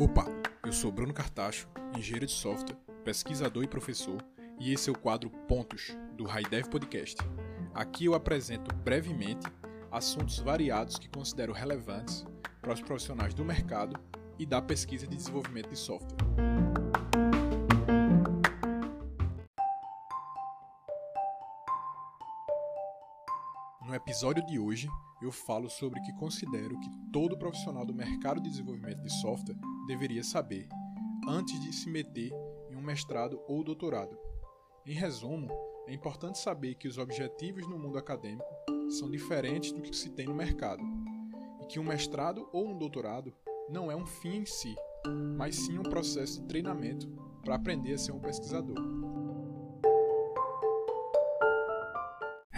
Opa, eu sou Bruno Cartacho, engenheiro de software, pesquisador e professor, e esse é o quadro Pontos do Raidev Podcast. Aqui eu apresento brevemente assuntos variados que considero relevantes para os profissionais do mercado e da pesquisa de desenvolvimento de software. No episódio de hoje, eu falo sobre o que considero que todo profissional do mercado de desenvolvimento de software deveria saber antes de se meter em um mestrado ou doutorado. Em resumo, é importante saber que os objetivos no mundo acadêmico são diferentes do que se tem no mercado, e que um mestrado ou um doutorado não é um fim em si, mas sim um processo de treinamento para aprender a ser um pesquisador.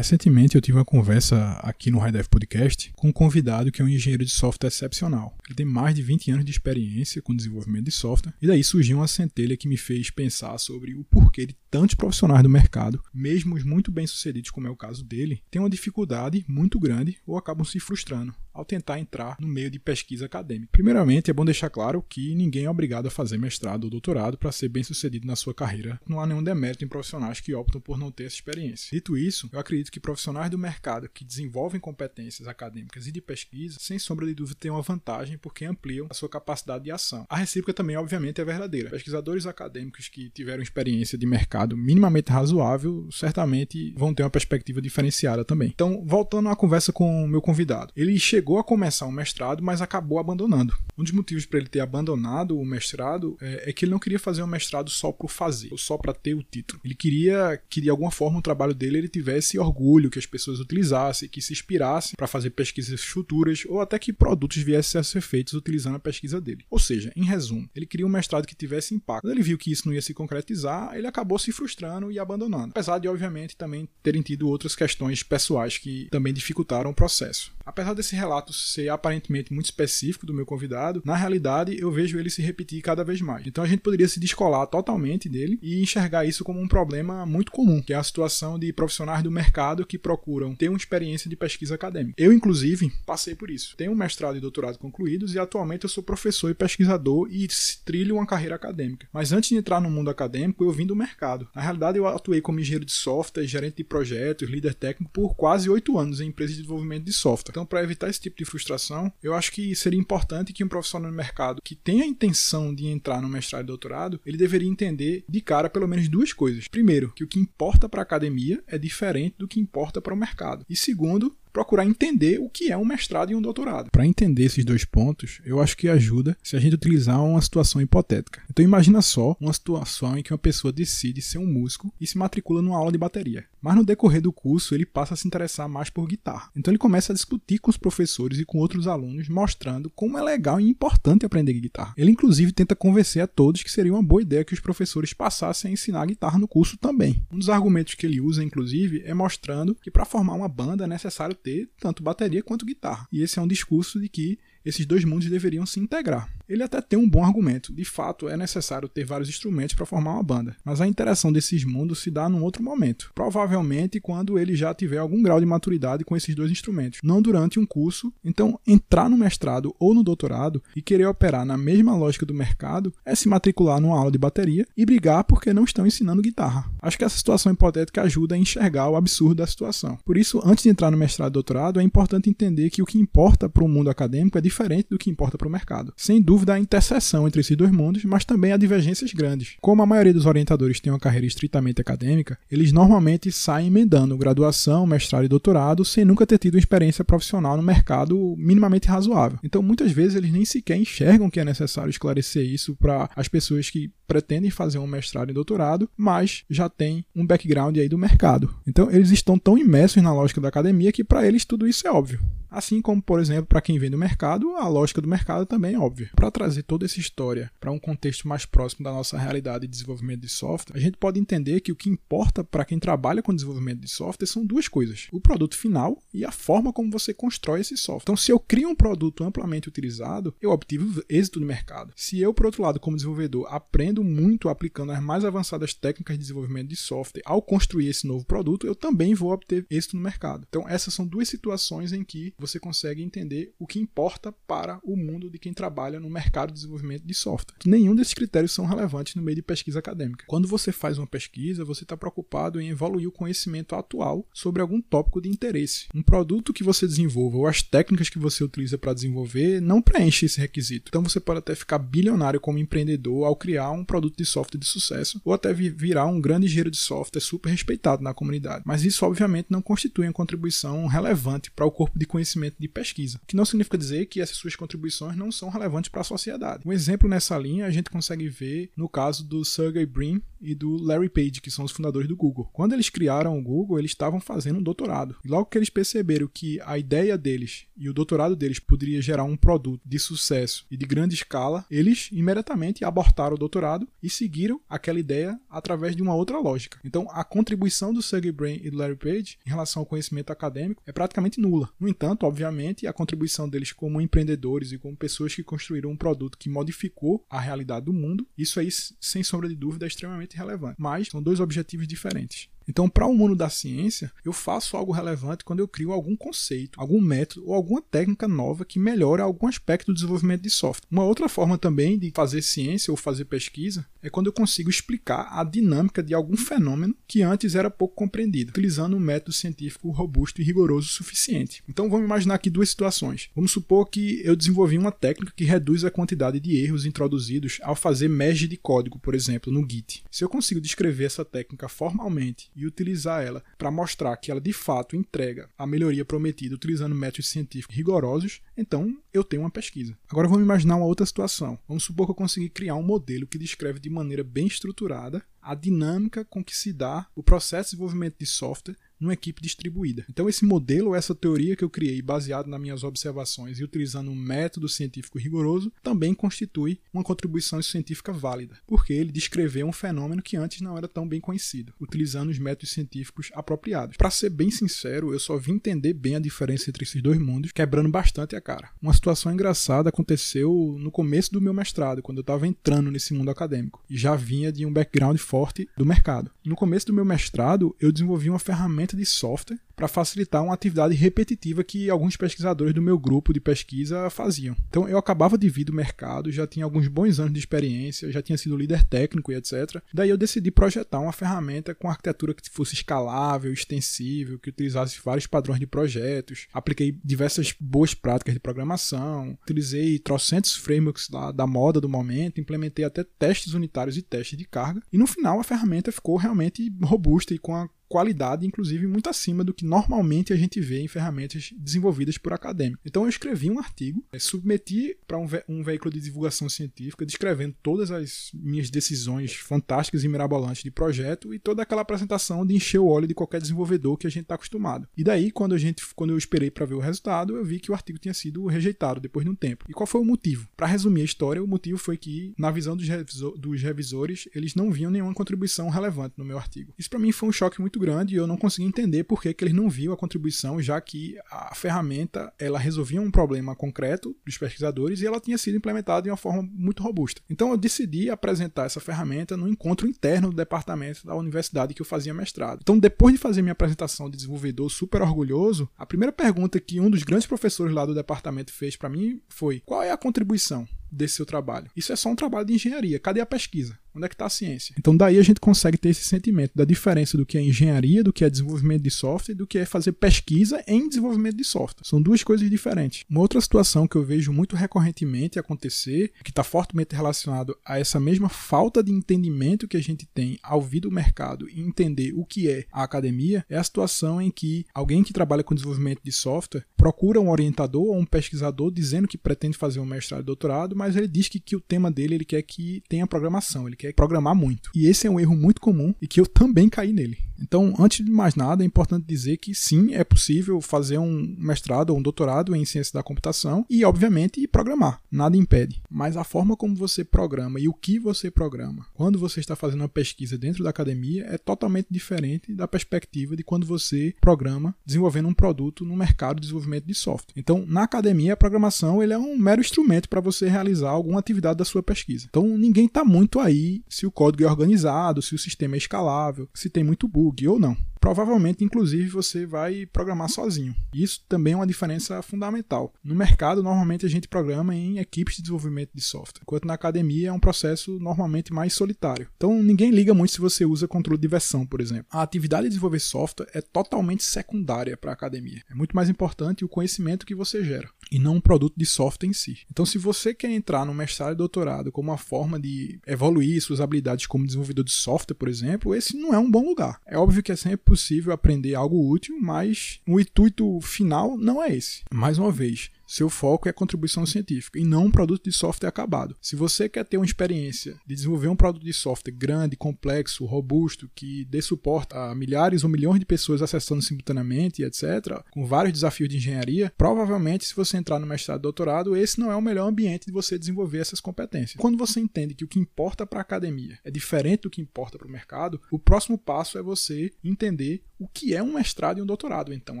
Recentemente eu tive uma conversa aqui no High Podcast com um convidado que é um engenheiro de software excepcional. Ele tem mais de 20 anos de experiência com desenvolvimento de software, e daí surgiu uma centelha que me fez pensar sobre o porquê de tantos profissionais do mercado, mesmo os muito bem sucedidos, como é o caso dele, têm uma dificuldade muito grande ou acabam se frustrando ao tentar entrar no meio de pesquisa acadêmica. Primeiramente, é bom deixar claro que ninguém é obrigado a fazer mestrado ou doutorado para ser bem sucedido na sua carreira. Não há nenhum demérito em profissionais que optam por não ter essa experiência. Dito isso, eu acredito que profissionais do mercado que desenvolvem competências acadêmicas e de pesquisa, sem sombra de dúvida, têm uma vantagem porque ampliam a sua capacidade de ação. A recíproca também, obviamente, é verdadeira. Pesquisadores acadêmicos que tiveram experiência de mercado minimamente razoável, certamente vão ter uma perspectiva diferenciada também. Então, voltando à conversa com o meu convidado, ele chegou chegou a começar um mestrado, mas acabou abandonando. Um dos motivos para ele ter abandonado o mestrado é, é, que ele não queria fazer um mestrado só por fazer, ou só para ter o título. Ele queria que de alguma forma o trabalho dele ele tivesse orgulho, que as pessoas utilizassem, que se inspirassem para fazer pesquisas futuras, ou até que produtos viessem a ser feitos utilizando a pesquisa dele. Ou seja, em resumo, ele queria um mestrado que tivesse impacto. Quando ele viu que isso não ia se concretizar, ele acabou se frustrando e abandonando. Apesar de, obviamente, também terem tido outras questões pessoais que também dificultaram o processo. Apesar desse relato ser aparentemente muito específico do meu convidado, na realidade eu vejo ele se repetir cada vez mais. Então a gente poderia se descolar totalmente dele e enxergar isso como um problema muito comum, que é a situação de profissionais do mercado que procuram ter uma experiência de pesquisa acadêmica. Eu, inclusive, passei por isso. Tenho um mestrado e doutorado concluídos e atualmente eu sou professor e pesquisador e trilho uma carreira acadêmica. Mas antes de entrar no mundo acadêmico, eu vim do mercado. Na realidade, eu atuei como engenheiro de software, gerente de projetos, líder técnico por quase oito anos em empresas de desenvolvimento de software. Então, para evitar esse tipo de frustração, eu acho que seria importante que um profissional no mercado que tenha a intenção de entrar no mestrado e doutorado, ele deveria entender de cara pelo menos duas coisas. Primeiro, que o que importa para a academia é diferente do que importa para o mercado. E segundo, procurar entender o que é um mestrado e um doutorado. Para entender esses dois pontos, eu acho que ajuda se a gente utilizar uma situação hipotética. Então imagina só uma situação em que uma pessoa decide ser um músico e se matricula numa aula de bateria. Mas no decorrer do curso ele passa a se interessar mais por guitarra. Então ele começa a discutir com os professores e com outros alunos, mostrando como é legal e importante aprender guitarra. Ele inclusive tenta convencer a todos que seria uma boa ideia que os professores passassem a ensinar guitarra no curso também. Um dos argumentos que ele usa, inclusive, é mostrando que para formar uma banda é necessário ter tanto bateria quanto guitarra. E esse é um discurso de que esses dois mundos deveriam se integrar. Ele até tem um bom argumento. De fato, é necessário ter vários instrumentos para formar uma banda, mas a interação desses mundos se dá num outro momento. Provavelmente quando ele já tiver algum grau de maturidade com esses dois instrumentos, não durante um curso. Então, entrar no mestrado ou no doutorado e querer operar na mesma lógica do mercado é se matricular numa aula de bateria e brigar porque não estão ensinando guitarra. Acho que essa situação hipotética ajuda a enxergar o absurdo da situação. Por isso, antes de entrar no mestrado e doutorado, é importante entender que o que importa para o mundo acadêmico é diferente do que importa para o mercado. Sem dúvida, há interseção entre esses dois mundos, mas também há divergências grandes. Como a maioria dos orientadores tem uma carreira estritamente acadêmica, eles normalmente saem emendando graduação, mestrado e doutorado sem nunca ter tido experiência profissional no mercado minimamente razoável. Então, muitas vezes, eles nem sequer enxergam que é necessário esclarecer isso para as pessoas que pretendem fazer um mestrado e doutorado, mas já têm um background aí do mercado. Então, eles estão tão imersos na lógica da academia que para eles tudo isso é óbvio. Assim como, por exemplo, para quem vem do mercado, a lógica do mercado também é óbvia. Para trazer toda essa história para um contexto mais próximo da nossa realidade de desenvolvimento de software, a gente pode entender que o que importa para quem trabalha com desenvolvimento de software são duas coisas: o produto final e a forma como você constrói esse software. Então, se eu crio um produto amplamente utilizado, eu obtive êxito no mercado. Se eu, por outro lado, como desenvolvedor, aprendo muito aplicando as mais avançadas técnicas de desenvolvimento de software ao construir esse novo produto, eu também vou obter êxito no mercado. Então, essas são duas situações em que você consegue entender o que importa para o mundo de quem trabalha no mercado de desenvolvimento de software. Nenhum desses critérios são relevantes no meio de pesquisa acadêmica. Quando você faz uma pesquisa, você está preocupado em evoluir o conhecimento atual sobre algum tópico de interesse. Um produto que você desenvolva ou as técnicas que você utiliza para desenvolver não preenche esse requisito. Então você pode até ficar bilionário como empreendedor ao criar um produto de software de sucesso ou até virar um grande engenheiro de software super respeitado na comunidade. Mas isso obviamente não constitui uma contribuição relevante para o corpo de conhecimento de pesquisa, o que não significa dizer que essas suas contribuições não são relevantes para a sociedade. Um exemplo nessa linha a gente consegue ver no caso do Sergey Brin e do Larry Page, que são os fundadores do Google. Quando eles criaram o Google, eles estavam fazendo um doutorado. E logo que eles perceberam que a ideia deles e o doutorado deles poderia gerar um produto de sucesso e de grande escala, eles imediatamente abortaram o doutorado e seguiram aquela ideia através de uma outra lógica. Então, a contribuição do Sergey Brin e do Larry Page em relação ao conhecimento acadêmico é praticamente nula. No entanto, obviamente, a contribuição deles como empreendedores e como pessoas que construíram um produto que modificou a realidade do mundo, isso aí, sem sombra de dúvida, é extremamente relevante. Mas são dois objetivos diferentes. Então, para o mundo da ciência, eu faço algo relevante quando eu crio algum conceito, algum método ou alguma técnica nova que melhore algum aspecto do desenvolvimento de software. Uma outra forma também de fazer ciência ou fazer pesquisa é quando eu consigo explicar a dinâmica de algum fenômeno que antes era pouco compreendido, utilizando um método científico robusto e rigoroso o suficiente. Então, vamos imaginar aqui duas situações. Vamos supor que eu desenvolvi uma técnica que reduz a quantidade de erros introduzidos ao fazer merge de código, por exemplo, no Git. Se eu consigo descrever essa técnica formalmente e utilizar ela para mostrar que ela de fato entrega a melhoria prometida utilizando métodos científicos rigorosos, então eu tenho uma pesquisa. Agora vamos imaginar uma outra situação. Vamos supor que eu consegui criar um modelo que descreve de maneira bem estruturada a dinâmica com que se dá o processo de desenvolvimento de software numa equipe distribuída. Então, esse modelo, essa teoria que eu criei baseado nas minhas observações e utilizando um método científico rigoroso, também constitui uma contribuição científica válida, porque ele descreveu um fenômeno que antes não era tão bem conhecido, utilizando os métodos científicos apropriados. Para ser bem sincero, eu só vim entender bem a diferença entre esses dois mundos, quebrando bastante a cara. Uma situação engraçada aconteceu no começo do meu mestrado, quando eu estava entrando nesse mundo acadêmico, e já vinha de um background forte do mercado. No começo do meu mestrado, eu desenvolvi uma ferramenta de software para facilitar uma atividade repetitiva que alguns pesquisadores do meu grupo de pesquisa faziam. Então eu acabava de vir do mercado, já tinha alguns bons anos de experiência, já tinha sido líder técnico e etc. Daí eu decidi projetar uma ferramenta com arquitetura que fosse escalável, extensível, que utilizasse vários padrões de projetos. Apliquei diversas boas práticas de programação, utilizei trocentos frameworks lá da moda do momento, implementei até testes unitários e testes de carga. E no final a ferramenta ficou realmente robusta e com a qualidade, inclusive muito acima do que normalmente a gente vê em ferramentas desenvolvidas por acadêmicos. Então eu escrevi um artigo, é, submeti para um, um, veículo de divulgação científica, descrevendo todas as minhas decisões fantásticas e mirabolantes de projeto e toda aquela apresentação de encher o olho de qualquer desenvolvedor que a gente está acostumado. E daí, quando a gente, quando eu esperei para ver o resultado, eu vi que o artigo tinha sido rejeitado depois de um tempo. E qual foi o motivo? Para resumir a história, o motivo foi que, na visão dos, revisor, dos revisores, eles não viam nenhuma contribuição relevante no meu artigo. Isso para mim foi um choque muito grande e eu não consegui entender por que, que eles não viam a contribuição, já que a ferramenta ela resolvia um problema concreto dos pesquisadores e ela tinha sido implementada de uma forma muito robusta. Então eu decidi apresentar essa ferramenta no encontro interno do departamento da universidade que eu fazia mestrado. Então depois de fazer minha apresentação de desenvolvedor super orgulhoso, a primeira pergunta que um dos grandes professores lá do departamento fez para mim foi: qual é a contribuição? Desse seu trabalho. Isso é só um trabalho de engenharia. Cadê a pesquisa? Onde é que está a ciência? Então daí a gente consegue ter esse sentimento da diferença do que é engenharia, do que é desenvolvimento de software, do que é fazer pesquisa em desenvolvimento de software. São duas coisas diferentes. Uma outra situação que eu vejo muito recorrentemente acontecer, que está fortemente relacionado a essa mesma falta de entendimento que a gente tem ao vir do mercado e entender o que é a academia, é a situação em que alguém que trabalha com desenvolvimento de software procura um orientador ou um pesquisador dizendo que pretende fazer um mestrado e doutorado, mas ele diz que, que o tema dele ele quer que tenha programação, ele quer programar muito. E esse é um erro muito comum e que eu também caí nele. Então, antes de mais nada, é importante dizer que sim, é possível fazer um mestrado ou um doutorado em ciência da computação e, obviamente, programar. Nada impede. Mas a forma como você programa e o que você programa quando você está fazendo uma pesquisa dentro da academia é totalmente diferente da perspectiva de quando você programa desenvolvendo um produto no mercado de desenvolvimento de software. Então, na academia, a programação ele é um mero instrumento para você realizar alguma atividade da sua pesquisa. Então, ninguém está muito aí se o código é organizado, se o sistema é escalável, se tem muito bug ou não provavelmente, inclusive, você vai programar sozinho. Isso também é uma diferença fundamental. No mercado, normalmente a gente programa em equipes de desenvolvimento de software, enquanto na academia é um processo normalmente mais solitário. Então, ninguém liga muito se você usa controle de versão, por exemplo. A atividade de desenvolver software é totalmente secundária para a academia. É muito mais importante o conhecimento que você gera e não um produto de software em si. Então, se você quer entrar no mestrado e doutorado como uma forma de evoluir suas habilidades como desenvolvedor de software, por exemplo, esse não é um bom lugar. É óbvio que é sempre possível aprender algo útil, mas o intuito final não é esse. Mais uma vez, seu foco é a contribuição científica e não um produto de software acabado. Se você quer ter uma experiência de desenvolver um produto de software grande, complexo, robusto, que dê suporte a milhares ou milhões de pessoas acessando simultaneamente, etc., com vários desafios de engenharia, provavelmente, se você entrar no mestrado e doutorado, esse não é o melhor ambiente de você desenvolver essas competências. Quando você entende que o que importa para a academia é diferente do que importa para o mercado, o próximo passo é você entender o que é um mestrado e um doutorado, então,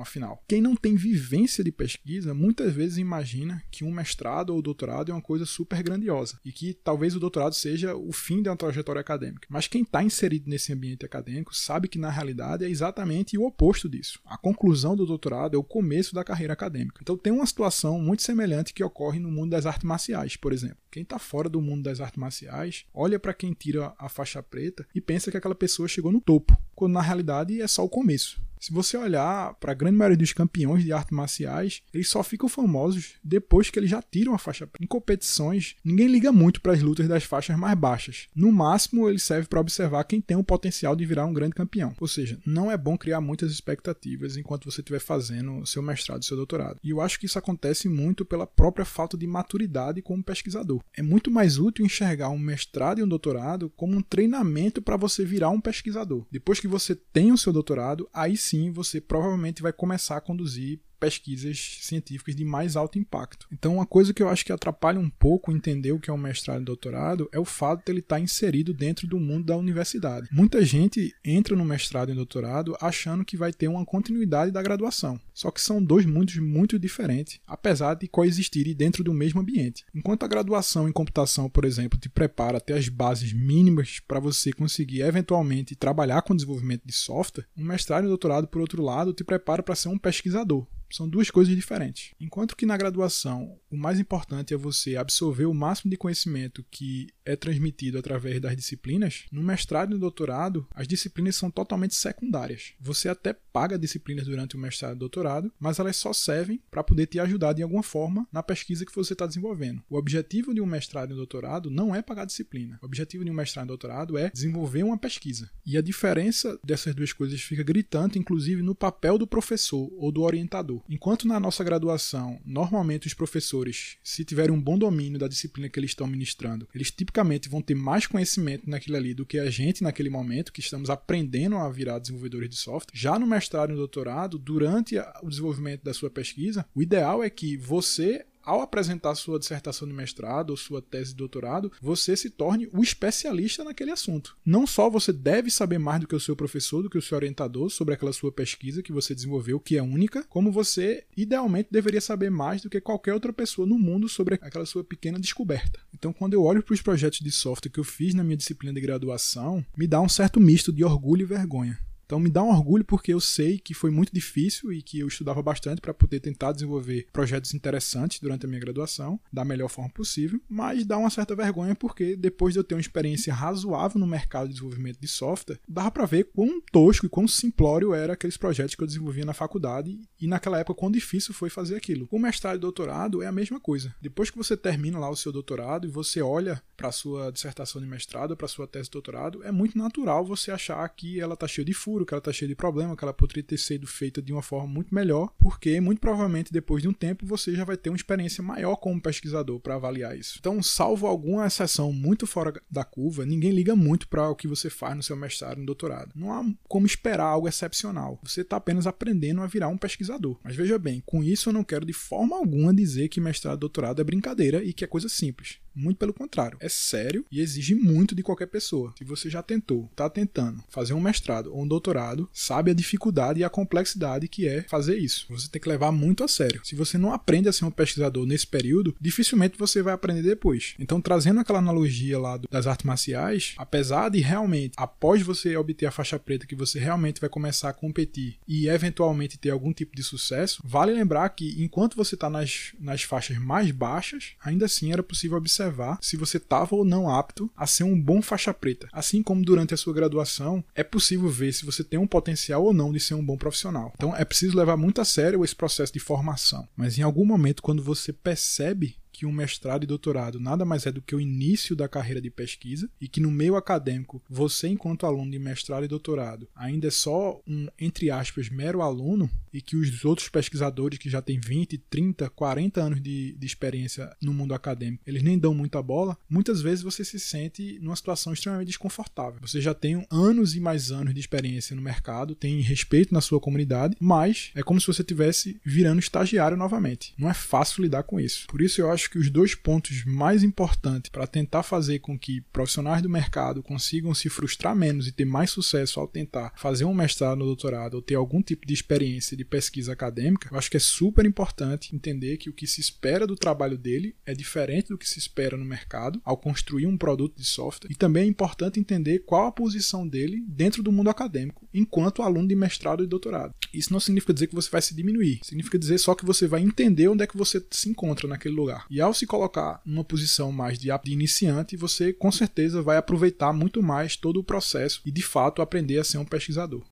afinal. Quem não tem vivência de pesquisa, muitas vezes imagina que um mestrado ou doutorado é uma coisa super grandiosa e que talvez o doutorado seja o fim de uma trajetória acadêmica. Mas quem está inserido nesse ambiente acadêmico sabe que na realidade é exatamente o oposto disso. A conclusão do doutorado é o começo da carreira acadêmica. Então tem uma situação muito semelhante que ocorre no mundo das artes marciais, por exemplo. Quem está fora do mundo das artes marciais olha para quem tira a faixa preta e pensa que aquela pessoa chegou no topo, quando na realidade é só o começo. Se você olhar para a grande maioria dos campeões de artes marciais, eles só ficam famosos depois que eles já tiram a faixa preta. Em competições, ninguém liga muito para as lutas das faixas mais baixas. No máximo, ele serve para observar quem tem o potencial de virar um grande campeão. Ou seja, não é bom criar muitas expectativas enquanto você estiver fazendo seu mestrado e seu doutorado. E eu acho que isso acontece muito pela própria falta de maturidade como pesquisador. É muito mais útil enxergar um mestrado e um doutorado como um treinamento para você virar um pesquisador. Depois que você tem o seu doutorado, aí sim sim você provavelmente vai começar a conduzir pesquisas científicas de mais alto impacto. Então, uma coisa que eu acho que atrapalha um pouco entender o que é um mestrado e doutorado é o fato de ele estar inserido dentro do mundo da universidade. Muita gente entra no mestrado e doutorado achando que vai ter uma continuidade da graduação. Só que são dois mundos muito diferentes, apesar de coexistirem dentro do mesmo ambiente. Enquanto a graduação em computação, por exemplo, te prepara até as bases mínimas para você conseguir eventualmente trabalhar com desenvolvimento de software, um mestrado e doutorado, por outro lado, te prepara para ser um pesquisador. São duas coisas diferentes. Enquanto que na graduação o mais importante é você absorver o máximo de conhecimento que é transmitido através das disciplinas, no mestrado e no doutorado as disciplinas são totalmente secundárias. Você até paga disciplinas durante o mestrado e doutorado, mas elas só servem para poder te ajudar de alguma forma na pesquisa que você está desenvolvendo. O objetivo de um mestrado e um doutorado não é pagar disciplina. O objetivo de um mestrado e doutorado é desenvolver uma pesquisa. E a diferença dessas duas coisas fica gritante, inclusive no papel do professor ou do orientador. Enquanto na nossa graduação, normalmente os professores, se tiverem um bom domínio da disciplina que eles estão ministrando, eles tipicamente vão ter mais conhecimento naquilo ali do que a gente naquele momento, que estamos aprendendo a virar desenvolvedores de software. Já no mestrado e no doutorado, durante o desenvolvimento da sua pesquisa, o ideal é que você ao apresentar sua dissertação de mestrado ou sua tese de doutorado, você se torne o especialista naquele assunto. Não só você deve saber mais do que o seu professor, do que o seu orientador sobre aquela sua pesquisa que você desenvolveu, que é única, como você idealmente deveria saber mais do que qualquer outra pessoa no mundo sobre aquela sua pequena descoberta. Então, quando eu olho para os projetos de software que eu fiz na minha disciplina de graduação, me dá um certo misto de orgulho e vergonha. Então me dá um orgulho porque eu sei que foi muito difícil e que eu estudava bastante para poder tentar desenvolver projetos interessantes durante a minha graduação da melhor forma possível, mas dá uma certa vergonha porque depois de eu ter uma experiência razoável no mercado de desenvolvimento de software, dava para ver quão tosco e quão simplório era aqueles projetos que eu desenvolvia na faculdade e naquela época quão difícil foi fazer aquilo. O mestrado e doutorado é a mesma coisa. Depois que você termina lá o seu doutorado e você olha para sua dissertação de mestrado, para sua tese de doutorado, é muito natural você achar que ela está cheia de furo que ela está cheia de problema, que ela poderia ter sido feita de uma forma muito melhor, porque muito provavelmente depois de um tempo você já vai ter uma experiência maior como pesquisador para avaliar isso. Então, salvo alguma exceção muito fora da curva, ninguém liga muito para o que você faz no seu mestrado no doutorado. Não há como esperar algo excepcional. Você está apenas aprendendo a virar um pesquisador. Mas veja bem, com isso eu não quero de forma alguma dizer que mestrado doutorado é brincadeira e que é coisa simples. Muito pelo contrário, é sério e exige muito de qualquer pessoa. Se você já tentou, está tentando fazer um mestrado ou um doutorado doutorado sabe a dificuldade e a complexidade que é fazer isso. Você tem que levar muito a sério. Se você não aprende a ser um pesquisador nesse período, dificilmente você vai aprender depois. Então, trazendo aquela analogia lá das artes marciais, apesar de realmente, após você obter a faixa preta, que você realmente vai começar a competir e eventualmente ter algum tipo de sucesso, vale lembrar que enquanto você está nas, nas faixas mais baixas, ainda assim era possível observar se você estava ou não apto a ser um bom faixa preta. Assim como durante a sua graduação, é possível ver se você tem um potencial ou não de ser um bom profissional. Então é preciso levar muito a sério esse processo de formação. Mas em algum momento, quando você percebe que um mestrado e doutorado nada mais é do que o início da carreira de pesquisa e que no meio acadêmico, você, enquanto aluno de mestrado e doutorado, ainda é só um, entre aspas, mero aluno e que os outros pesquisadores que já têm 20, 30, 40 anos de, de experiência no mundo acadêmico, eles nem dão muita bola, muitas vezes você se sente numa situação extremamente desconfortável. Você já tem anos e mais anos de experiência no mercado, tem respeito na sua comunidade, mas é como se você estivesse virando estagiário novamente. Não é fácil lidar com isso. Por isso eu acho acho que os dois pontos mais importantes para tentar fazer com que profissionais do mercado consigam se frustrar menos e ter mais sucesso ao tentar fazer um mestrado ou doutorado ou ter algum tipo de experiência de pesquisa acadêmica, eu acho que é super importante entender que o que se espera do trabalho dele é diferente do que se espera no mercado ao construir um produto de software. E também é importante entender qual a posição dele dentro do mundo acadêmico enquanto aluno de mestrado e doutorado. Isso não significa dizer que você vai se diminuir, significa dizer só que você vai entender onde é que você se encontra naquele lugar. E ao se colocar numa posição mais de, iniciante, você com certeza vai aproveitar muito mais todo o processo e de fato aprender a ser um pesquisador.